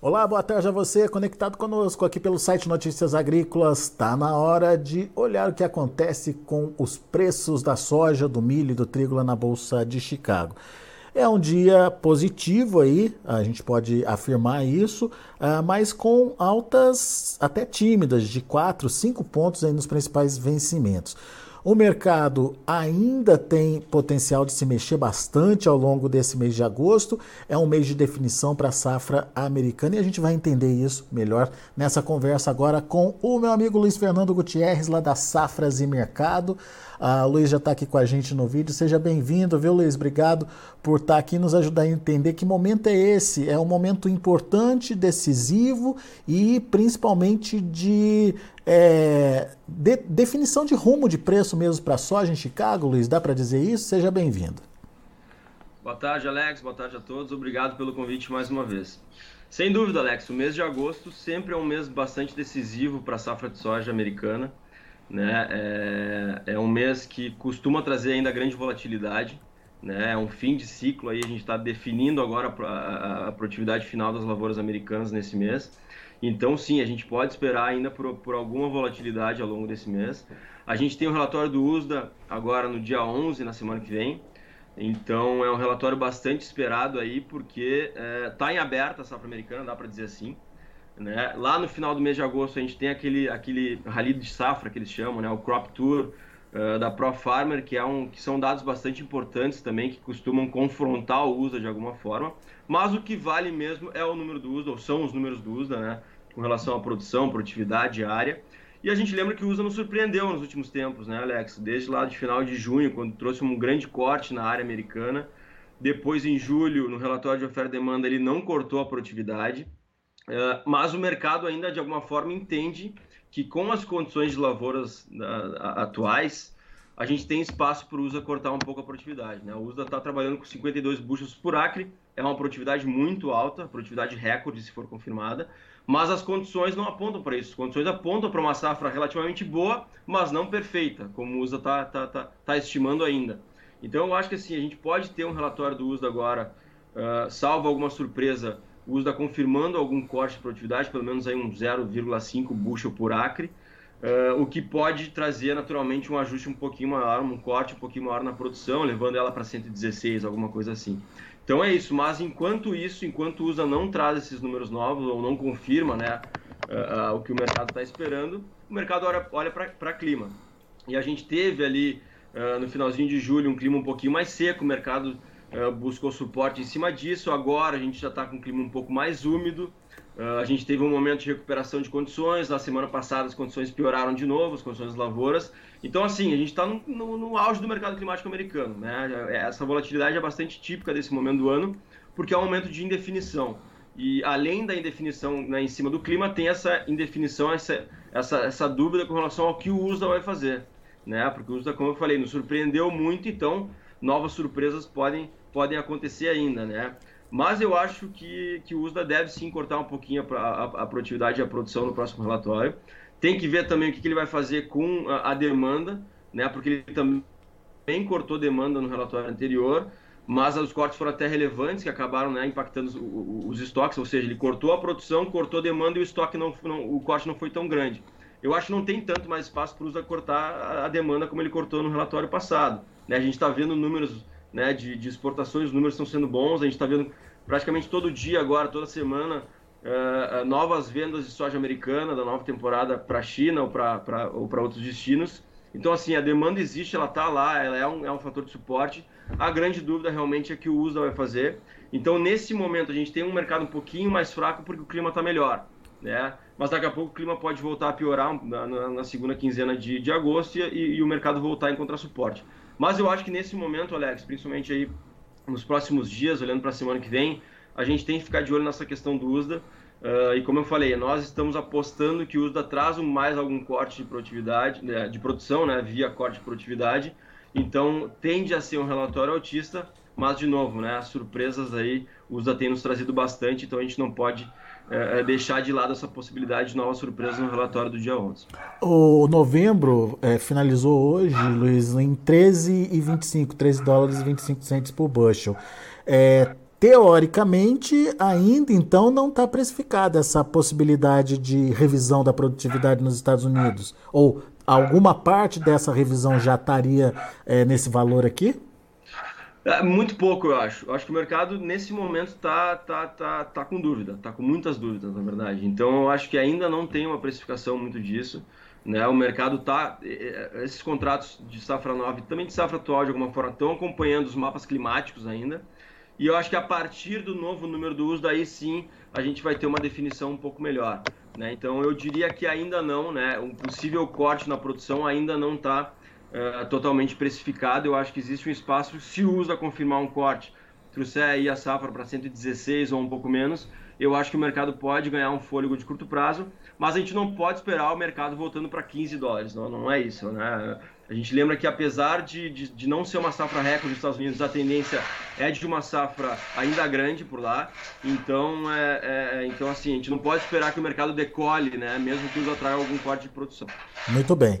Olá, boa tarde a você, conectado conosco aqui pelo site Notícias Agrícolas. Está na hora de olhar o que acontece com os preços da soja, do milho e do trigo lá na Bolsa de Chicago. É um dia positivo aí, a gente pode afirmar isso, ah, mas com altas até tímidas, de 4, 5 pontos aí nos principais vencimentos. O mercado ainda tem potencial de se mexer bastante ao longo desse mês de agosto. É um mês de definição para a safra americana e a gente vai entender isso melhor nessa conversa agora com o meu amigo Luiz Fernando Gutierrez, lá da Safras e Mercado. A Luiz já está aqui com a gente no vídeo. Seja bem-vindo, viu, Luiz? Obrigado por estar tá aqui nos ajudar a entender que momento é esse. É um momento importante, decisivo e principalmente de, é, de definição de rumo de preço mesmo para a soja em Chicago, Luiz. Dá para dizer isso? Seja bem-vindo. Boa tarde, Alex. Boa tarde a todos. Obrigado pelo convite mais uma vez. Sem dúvida, Alex, o mês de agosto sempre é um mês bastante decisivo para a safra de soja americana. Né? É, é um mês que costuma trazer ainda grande volatilidade, né? É um fim de ciclo aí, a gente está definindo agora a, a, produtividade final das lavouras americanas nesse mês. Então, sim, a gente pode esperar ainda por, por alguma volatilidade ao longo desse mês. A gente tem o relatório do USDA agora no dia 11, na semana que vem. Então, é um relatório bastante esperado aí, porque está é, em aberta a safra americana, dá para dizer assim. Né? Lá no final do mês de agosto a gente tem aquele, aquele rally de safra que eles chamam, né? o Crop Tour uh, da Pro Farmer, que, é um, que são dados bastante importantes também, que costumam confrontar o USDA de alguma forma. Mas o que vale mesmo é o número do USDA, ou são os números do USDA, né? com relação à produção, produtividade, área. E a gente lembra que o USDA nos surpreendeu nos últimos tempos, né, Alex? Desde lá de final de junho, quando trouxe um grande corte na área americana. Depois, em julho, no relatório de oferta e demanda, ele não cortou a produtividade. Uh, mas o mercado ainda de alguma forma entende que com as condições de lavouras uh, atuais a gente tem espaço para o USA cortar um pouco a produtividade. Né? O USA está trabalhando com 52 buchas por acre, é uma produtividade muito alta, produtividade recorde se for confirmada, mas as condições não apontam para isso. As condições apontam para uma safra relativamente boa, mas não perfeita, como o USA está tá, tá, tá estimando ainda. Então eu acho que assim, a gente pode ter um relatório do USA agora, uh, salvo alguma surpresa, o USDA confirmando algum corte de produtividade, pelo menos aí um 0,5 bushel por acre, uh, o que pode trazer naturalmente um ajuste um pouquinho maior, um corte um pouquinho maior na produção, levando ela para 116, alguma coisa assim. Então é isso, mas enquanto isso, enquanto o USDA não traz esses números novos ou não confirma né, uh, uh, o que o mercado está esperando, o mercado olha, olha para clima. E a gente teve ali no finalzinho de julho um clima um pouquinho mais seco, o mercado uh, buscou suporte em cima disso. Agora a gente já está com um clima um pouco mais úmido. Uh, a gente teve um momento de recuperação de condições. Na semana passada as condições pioraram de novo, as condições lavouras. Então, assim, a gente está no, no, no, auge do mercado climático americano. Né? Essa volatilidade é bastante típica desse momento do ano, porque é um momento de indefinição. E além da indefinição né, em cima do clima, tem essa indefinição, essa, essa, essa dúvida com relação ao que o USDA vai fazer. Né? Porque o USDA, como eu falei, nos surpreendeu muito, então novas surpresas podem podem acontecer ainda, né? Mas eu acho que, que o USDA deve sim cortar um pouquinho a, a, a produtividade e a produção no próximo relatório. Tem que ver também o que, que ele vai fazer com a, a, demanda, né? Porque ele também cortou demanda no relatório anterior, mas os cortes foram até relevantes, que acabaram né, impactando os, os estoques, ou seja, ele cortou a produção, cortou a demanda e o estoque não, não, o corte não foi tão grande. Eu acho que não tem tanto mais espaço para o USA cortar a demanda como ele cortou no relatório passado. Né? A gente está vendo números né, de, de exportações, os números estão sendo bons, a gente está vendo praticamente todo dia agora, toda semana, uh, novas vendas de soja americana da nova temporada para a China ou para ou outros destinos. Então, assim, a demanda existe, ela está lá, ela é um, é um fator de suporte. A grande dúvida realmente é que o USA vai fazer. Então, nesse momento, a gente tem um mercado um pouquinho mais fraco porque o clima está melhor. Né? Mas daqui a pouco o clima pode voltar a piorar na, na, na segunda quinzena de, de agosto e, e, o mercado voltar a encontrar suporte. Mas eu acho que nesse momento, Alex, principalmente aí nos próximos dias, olhando para a semana que vem, a gente tem que ficar de olho nessa questão do USDA. Uh, e como eu falei, nós estamos apostando que o USDA traz mais algum corte de produtividade, né, de produção, né, via corte de produtividade. Então tende a ser um relatório autista, mas de novo, né, as surpresas aí o USDA tem nos trazido bastante, então a gente não pode é, é, deixar de lado essa possibilidade de novas surpresas no relatório do dia 11. O novembro é, finalizou hoje, Luiz, em 13,25, 13 dólares e 25 centos por bushel. É, Teoricamente, ainda então não está precificada essa possibilidade de revisão da produtividade nos Estados Unidos. Ou alguma parte dessa revisão já estaria é, nesse valor aqui? É, muito pouco, eu acho. Eu acho que o mercado, nesse momento, está tá, tá, tá com dúvida, está com muitas dúvidas, na verdade. Então, eu acho que ainda não tem uma precificação muito disso. Né? O mercado está. Esses contratos de safra nova e também de safra atual, de alguma forma, estão acompanhando os mapas climáticos ainda. E eu acho que a partir do novo número do uso, daí sim a gente vai ter uma definição um pouco melhor. Né? Então eu diria que ainda não, né? um possível corte na produção ainda não está eh, totalmente precificado. Eu acho que existe um espaço, se usa confirmar um corte, trouxer aí a safra para 116 ou um pouco menos, eu acho que o mercado pode ganhar um fôlego de curto prazo, mas a gente não pode esperar o mercado voltando para 15 dólares, não, não é isso, né? A gente lembra que apesar de, de, de, não ser uma safra recorde nos Estados Unidos, a tendência é de uma safra ainda grande por lá. Então, é, é, então assim, a gente não pode esperar que o mercado decole, né? Mesmo que isso atraia algum corte de produção. Muito bem.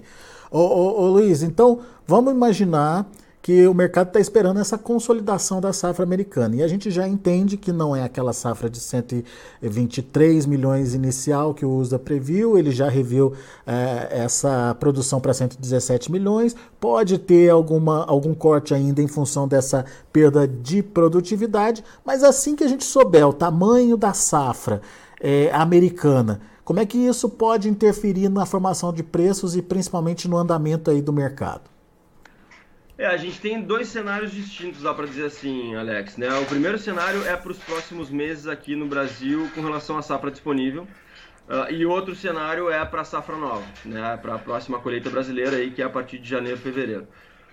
Ô, ô, ô Luiz, então vamos imaginar que o mercado está esperando essa consolidação da safra americana. E a gente já entende que não é aquela safra de 123 milhões inicial que o USDA previu, ele já reviu é, essa produção para 117 milhões. Pode ter alguma, algum corte ainda em função dessa perda de produtividade, mas assim que a gente souber o tamanho da safra é, americana, como é que isso pode interferir na formação de preços e principalmente no andamento aí do mercado? É, a gente tem dois cenários distintos, dá para dizer assim, Alex. Né? O primeiro cenário é para os próximos meses aqui no Brasil com relação à safra disponível. Uh, e outro cenário é para a safra nova, né? para a próxima colheita brasileira, aí, que é a partir de janeiro, fevereiro.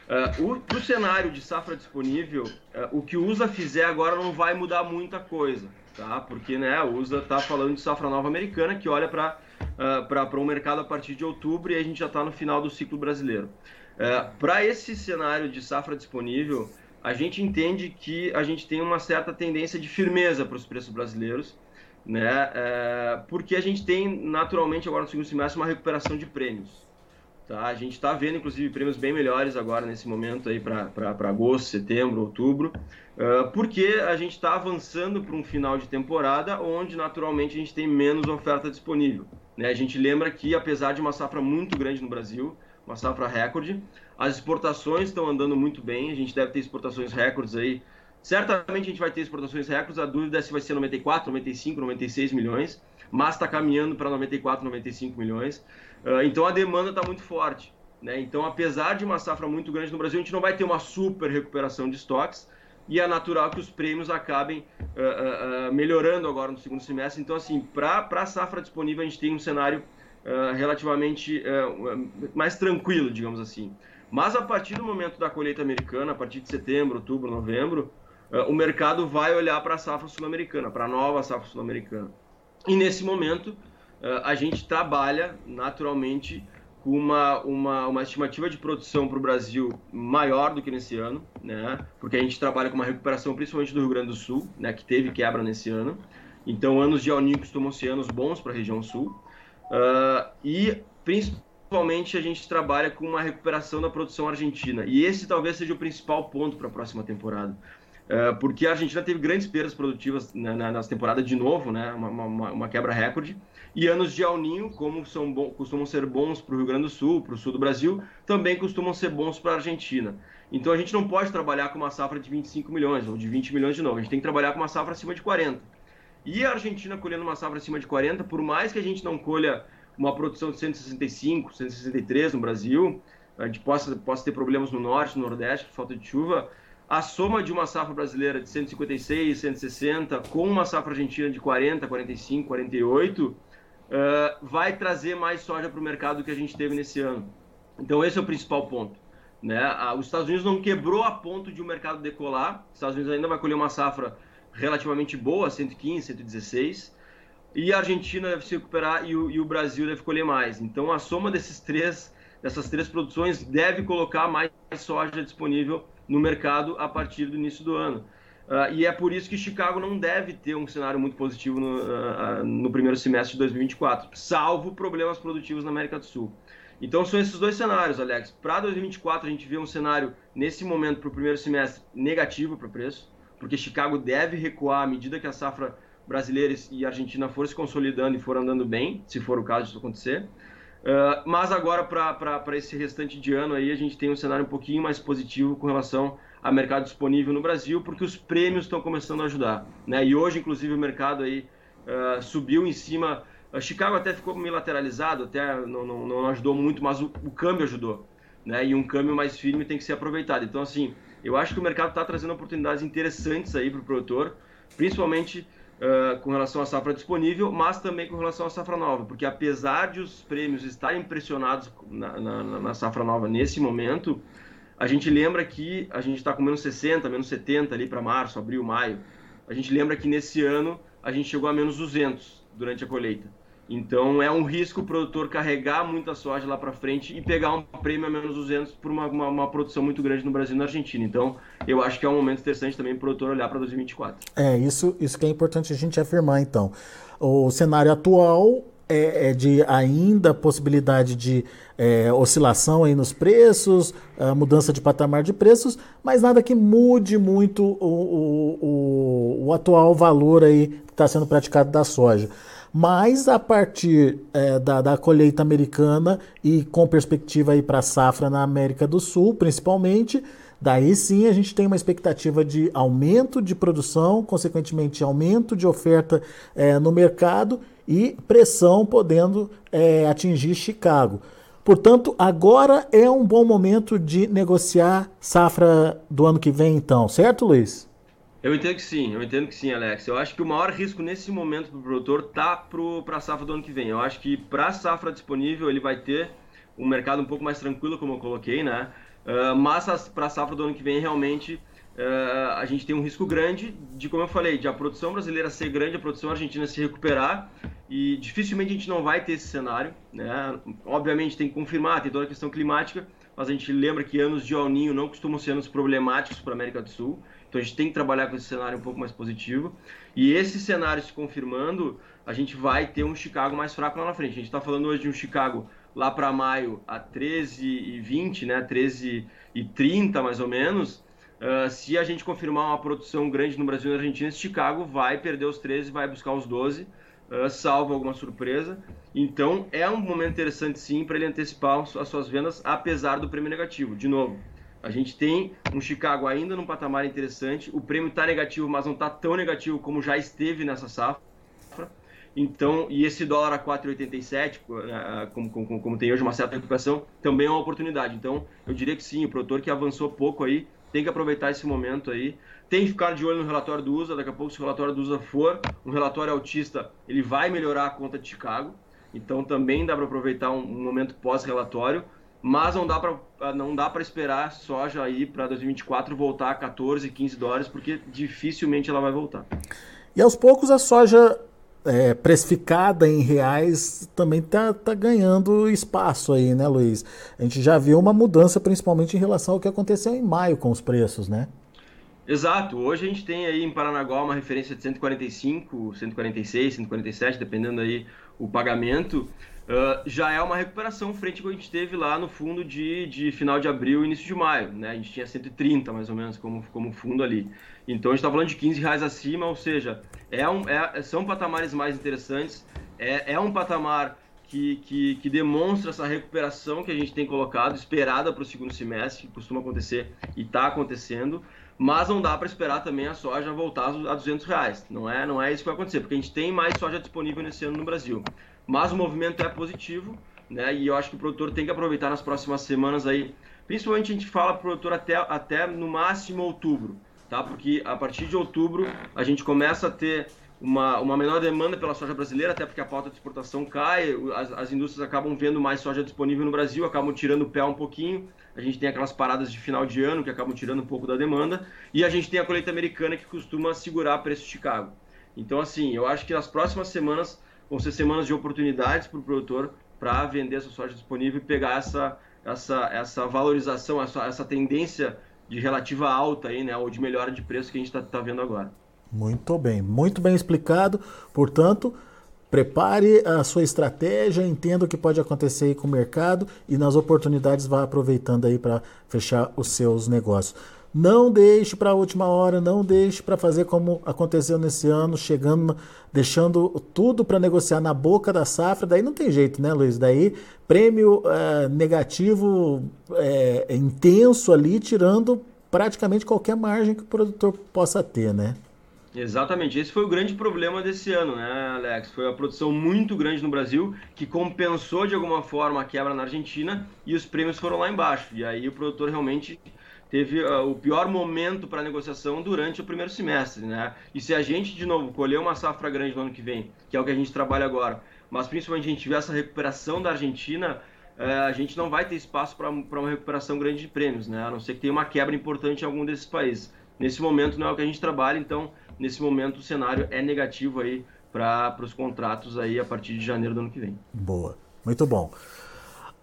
Uh, para o cenário de safra disponível, uh, o que o USA fizer agora não vai mudar muita coisa, tá? porque né, o USA está falando de safra nova americana, que olha para uh, um mercado a partir de outubro e a gente já está no final do ciclo brasileiro. É, Para esse cenário de safra disponível, a gente entende que a gente tem uma certa tendência de firmeza para os preços brasileiros, né? É, porque a gente tem naturalmente agora no segundo semestre uma recuperação de prêmios. Tá? A gente está vendo inclusive prêmios bem melhores agora nesse momento aí para agosto, setembro, outubro, uh, porque a gente está avançando para um final de temporada onde naturalmente a gente tem menos oferta disponível. Né? A gente lembra que apesar de uma safra muito grande no Brasil, uma safra recorde. As exportações estão andando muito bem, a gente deve ter exportações recordes aí. Certamente a gente vai ter exportações recordes, a dúvida é se vai ser 94, 95, 96 milhões, mas está caminhando para 94, 95 milhões. Uh, então a demanda está muito forte. Né? Então, apesar de uma safra muito grande no Brasil, a gente não vai ter uma super recuperação de estoques e é natural que os prêmios acabem uh, uh, melhorando agora no segundo semestre. Então, assim, para a safra disponível, a gente tem um cenário uh, relativamente uh, mais tranquilo, digamos assim. Mas a partir do momento da colheita americana, a partir de setembro, outubro, novembro, uh, o mercado vai olhar para a safra sul-americana, para a nova safra sul-americana. E nesse momento, a gente trabalha naturalmente com uma, uma, uma estimativa de produção para o Brasil maior do que nesse ano, né? porque a gente trabalha com uma recuperação principalmente do Rio Grande do Sul, né? que teve quebra nesse ano. Então, anos de El Niño costumam ser anos bons para a região sul. Uh, e principalmente a gente trabalha com uma recuperação da produção argentina. E esse talvez seja o principal ponto para a próxima temporada. Uh, porque a Argentina teve grandes perdas produtivas na, na, nessa temporada de novo, né? uma, uma, uma quebra recorde. E anos de El Ninho, como são bom, costumam ser bons para o Rio Grande do Sul, para o sul do Brasil, também costumam ser bons para a Argentina. Então a gente não pode trabalhar com uma safra de 25 milhões ou de 20 milhões de novo. A gente tem que trabalhar com uma safra acima de 40. E a Argentina colhendo uma safra acima de 40, por mais que a gente não colha uma produção de 165, 163 no Brasil, a gente possa, possa ter problemas no norte, no nordeste, por falta de chuva, a soma de uma safra brasileira de 156, 160, com uma safra argentina de 40, 45, 48, uh, vai trazer mais soja para o mercado do que a gente teve nesse ano. Então esse é o principal ponto. Né? Os Estados Unidos não quebrou a ponto de o mercado decolar, os Estados Unidos ainda vai colher uma safra relativamente boa, 115, 116, e a Argentina deve se recuperar e o, e o, Brasil deve colher mais. Então a soma desses três, dessas três produções deve colocar mais soja disponível no mercado a partir do início do ano. Uh, e é por isso que Chicago não deve ter um cenário muito positivo no, uh, no primeiro semestre de 2024, salvo problemas produtivos na América do Sul. Então são esses dois cenários, Alex. Para 2024 a gente vê um cenário nesse momento para o primeiro semestre negativo para o preço porque Chicago deve recuar à medida que a safra brasileira e Argentina for se consolidando e for andando bem, se for o caso disso acontecer. Uh, mas agora, para esse restante de ano, aí, a gente tem um cenário um pouquinho mais positivo com relação ao mercado disponível no Brasil, porque os prêmios estão começando a ajudar. Né? E hoje, inclusive, o mercado aí, uh, subiu em cima. Uh, Chicago até ficou meio lateralizado, até não, não, não ajudou muito, mas o, o câmbio ajudou. Né? E um câmbio mais firme tem que ser aproveitado. Então, assim, eu acho que o mercado está trazendo oportunidades interessantes aí para o produtor, principalmente uh, com relação à safra disponível, mas também com relação à safra nova, porque apesar de os prêmios estarem pressionados na, na, na safra nova nesse momento, a gente lembra que a gente está com menos 60, menos 70 ali para março, abril, maio. A gente lembra que nesse ano a gente chegou a menos 200 durante a colheita. Então é um risco o produtor carregar muita soja lá para frente e pegar um prêmio a menos 200 por uma, uma, uma, produção muito grande no Brasil e na Argentina. Então eu acho que é um momento interessante também para o produtor olhar para 2024. É, isso, isso que é importante a gente afirmar então. O cenário atual é, é de ainda possibilidade de é, oscilação aí nos preços, mudança de patamar de preços, mas nada que mude muito o, o, o, o atual valor aí que está sendo praticado da soja mas a partir é, da, da, colheita americana e com perspectiva aí para a safra na América do Sul, principalmente, daí sim a gente tem uma expectativa de aumento de produção, consequentemente aumento de oferta é, no mercado e pressão podendo é, atingir Chicago. Portanto, agora é um bom momento de negociar safra do ano que vem, então, certo, Luiz? Eu entendo que sim, eu entendo que sim, Alex. Eu acho que o maior risco nesse momento para o produtor tá para a safra do ano que vem. Eu acho que para a safra disponível ele vai ter um mercado um pouco mais tranquilo, como eu coloquei, né? Uh, mas para a safra do ano que vem realmente uh, a gente tem um risco grande de, como eu falei, de a produção brasileira ser grande, a produção argentina se recuperar e dificilmente a gente não vai ter esse cenário, né? Obviamente tem que confirmar, tem toda a questão climática, mas a gente lembra que anos de El Ninho não costumam ser anos problemáticos para a América do Sul. Então a gente tem que trabalhar com esse cenário um pouco mais positivo. E esse cenário se confirmando, a gente vai ter um Chicago mais fraco lá na frente. A gente está falando hoje de um Chicago lá para maio a 13 e 20, né, 13 e 30 mais ou menos. Uh, se a gente confirmar uma produção grande no Brasil e na Argentina, esse Chicago vai perder os 13 vai buscar os 12, uh, ah, salvo alguma surpresa. Então é um momento interessante sim para ele antecipar as suas vendas, apesar do prêmio negativo. De novo, a gente tem um Chicago ainda num patamar interessante. O prêmio está negativo, mas não está tão negativo como já esteve nessa safra. Então, e esse dólar a 4,87, né, como, como, como, tem hoje uma certa recuperação, também é uma oportunidade. Então, eu diria que sim, o produtor que avançou pouco aí tem que aproveitar esse momento aí. Tem que ficar de olho no relatório do USA. Daqui a pouco, se o relatório do USA for um relatório autista, ele vai melhorar a conta de Chicago. Então, também dá para aproveitar um, um momento pós-relatório mas não dá para não dá para esperar soja aí para 2024 voltar a 14, 15 dólares, porque dificilmente ela vai voltar. E aos poucos a soja é, precificada em reais também está tá ganhando espaço aí, né, Luiz? A gente já viu uma mudança, principalmente em relação ao que aconteceu em maio com os preços, né? Exato. Hoje a gente tem aí em Paranaguá uma referência de 145, 146, 147, dependendo aí o pagamento. Uh, já é uma recuperação frente ao que a gente teve lá no fundo de, de final de abril início de maio. Né? A gente tinha 130 mais ou menos como, como fundo ali. Então a gente está falando de 15 reais acima, ou seja, é um, é, são patamares mais interessantes. É, é um patamar que, que, que, demonstra essa recuperação que a gente tem colocado, esperada para o segundo semestre, que costuma acontecer e está acontecendo. Mas não dá para esperar também a soja voltar a 200 reais. Não é, não é isso que vai acontecer, porque a gente tem mais soja disponível nesse ano no Brasil mas o movimento é positivo, né? E eu acho que o produtor tem que aproveitar nas próximas semanas aí. Principalmente a gente fala para o produtor até, até no máximo outubro, tá? Porque a partir de outubro a gente começa a ter uma, uma menor demanda pela soja brasileira, até porque a pauta de exportação cai, as, as indústrias acabam vendo mais soja disponível no Brasil, acabam tirando o pé um pouquinho. A gente tem aquelas paradas de final de ano que acabam tirando um pouco da demanda. E a gente tem a colheita americana que costuma segurar preço de Chicago. Então, assim, eu acho que nas próximas semanas vão ser semanas de oportunidades para o produtor para vender a sua soja disponível e pegar essa, essa, essa valorização, essa, essa tendência de relativa alta aí, né, ou de melhora de preço que a gente está tá vendo agora. Muito bem, muito bem explicado. Portanto, prepare a sua estratégia, entenda o que pode acontecer aí com o mercado e nas oportunidades vá aproveitando aí para fechar os seus negócios. Não deixe para a última hora, não deixe para fazer como aconteceu nesse ano, chegando, deixando tudo para negociar na boca da safra. Daí não tem jeito, né, Luiz? Daí prêmio é, negativo é, intenso ali, tirando praticamente qualquer margem que o produtor possa ter, né? Exatamente, esse foi o grande problema desse ano, né, Alex? Foi a produção muito grande no Brasil que compensou de alguma forma a quebra na Argentina e os prêmios foram lá embaixo. E aí o produtor realmente teve uh, o pior momento para negociação durante o primeiro semestre, né? E se a gente de novo colher uma safra grande no ano que vem, que é o que a gente trabalha agora, mas principalmente a gente tiver essa recuperação da Argentina, uh, a gente não vai ter espaço para uma recuperação grande de prêmios, né? A não ser que tenha uma quebra importante em algum desses países. Nesse momento não é o que a gente trabalha, então nesse momento o cenário é negativo aí para os contratos aí a partir de janeiro do ano que vem. Boa, muito bom.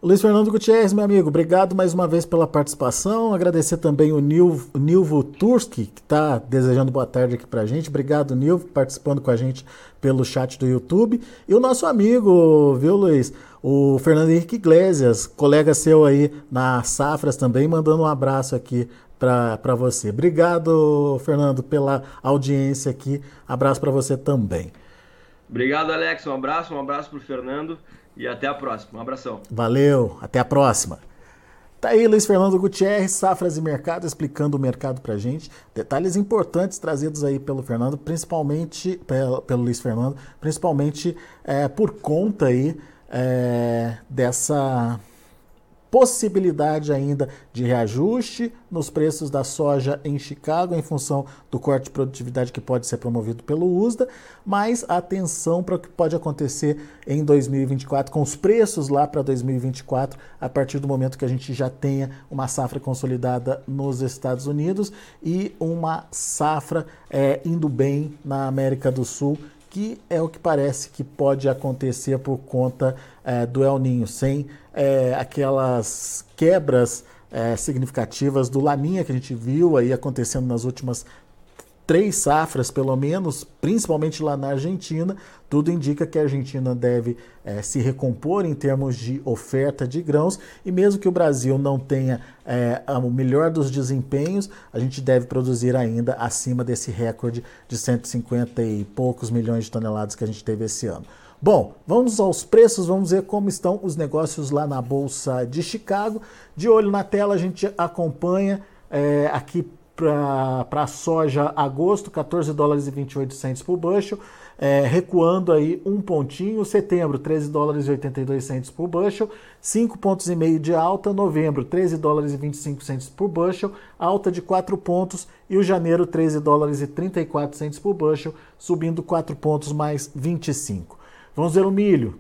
Luiz Fernando Gutierrez, meu amigo, obrigado mais uma vez pela participação. Agradecer também o Nilvo, Nilvo Turski, que está desejando boa tarde aqui para a gente. Obrigado, Nilvo, participando com a gente pelo chat do YouTube. E o nosso amigo, viu, Luiz? O Fernando Henrique Iglesias, colega seu aí na Safras também, mandando um abraço aqui para você. Obrigado, Fernando, pela audiência aqui. Abraço para você também. Obrigado, Alex. Um abraço, um abraço para o Fernando e até a próxima. Um abração. Valeu, até a próxima. Tá aí Luiz Fernando Gutierrez, Safras e Mercado, explicando o mercado para gente. Detalhes importantes trazidos aí pelo Fernando, principalmente pelo, pelo Luiz Fernando, principalmente é, por conta aí é, dessa possibilidade ainda de reajuste nos preços da soja em Chicago em função do corte de produtividade que pode ser promovido pelo USDA, mas atenção para o que pode acontecer em 2024 com os preços lá para 2024 a partir do momento que a gente já tenha uma safra consolidada nos Estados Unidos e uma safra é, indo bem na América do Sul que é o que parece que pode acontecer por conta é, do El Ninho, sem é, aquelas quebras é, significativas do Laninha que a gente viu aí acontecendo nas últimas três safras, pelo menos, principalmente lá na Argentina, tudo indica que a Argentina deve é, se recompor em termos de oferta de grãos e mesmo que o Brasil não tenha é, o melhor dos desempenhos, a gente deve produzir ainda acima desse recorde de 150 e poucos milhões de toneladas que a gente teve esse ano. Bom, vamos aos preços, vamos ver como estão os negócios lá na Bolsa de Chicago. De olho na tela, a gente acompanha é, aqui para a soja agosto, 14 dólares e 28 centos por bushel, é, recuando aí um pontinho, setembro 13 dólares e 82 centos por bushel, 5 pontos e meio de alta, novembro 13 dólares e 25 centos por bushel, alta de 4 pontos. E o janeiro 13 dólares e 34 centos por bushel, subindo 4 pontos mais 25. Vamos ver o milho.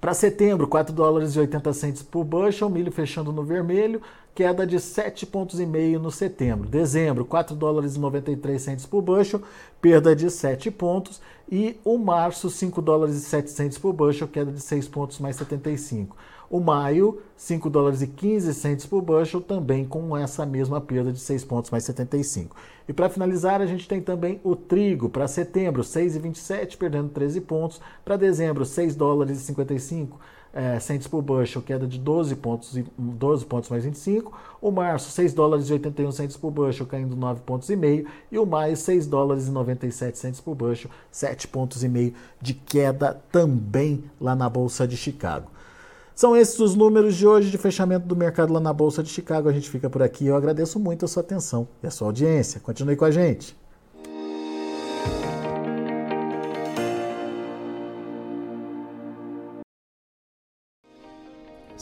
Para setembro, 4 dólares e 80 centos por bushel, milho fechando no vermelho, queda de 7,5 pontos no setembro. Dezembro, 4 dólares e 93 centos por bushel, perda de 7 pontos. E o março, 5 dólares e 7 centos por bushel, queda de 6 pontos mais 75. O maio, 5 dólares e 15 centos por bushel, também com essa mesma perda de 6 pontos mais 75. E para finalizar, a gente tem também o trigo para setembro, 6,27, perdendo 13 pontos. Para dezembro, 6 dólares e 55 é, centes por bushel, queda de 12 pontos, 12 pontos mais 25. O março, 6 dólares e 81 centes por bushel, caindo 9 pontos e meio. E o maio, 6 dólares e 97 centes por bushel, 7 pontos e meio de queda também lá na Bolsa de Chicago. São esses os números de hoje de fechamento do mercado lá na Bolsa de Chicago. A gente fica por aqui. Eu agradeço muito a sua atenção e a sua audiência. Continue com a gente.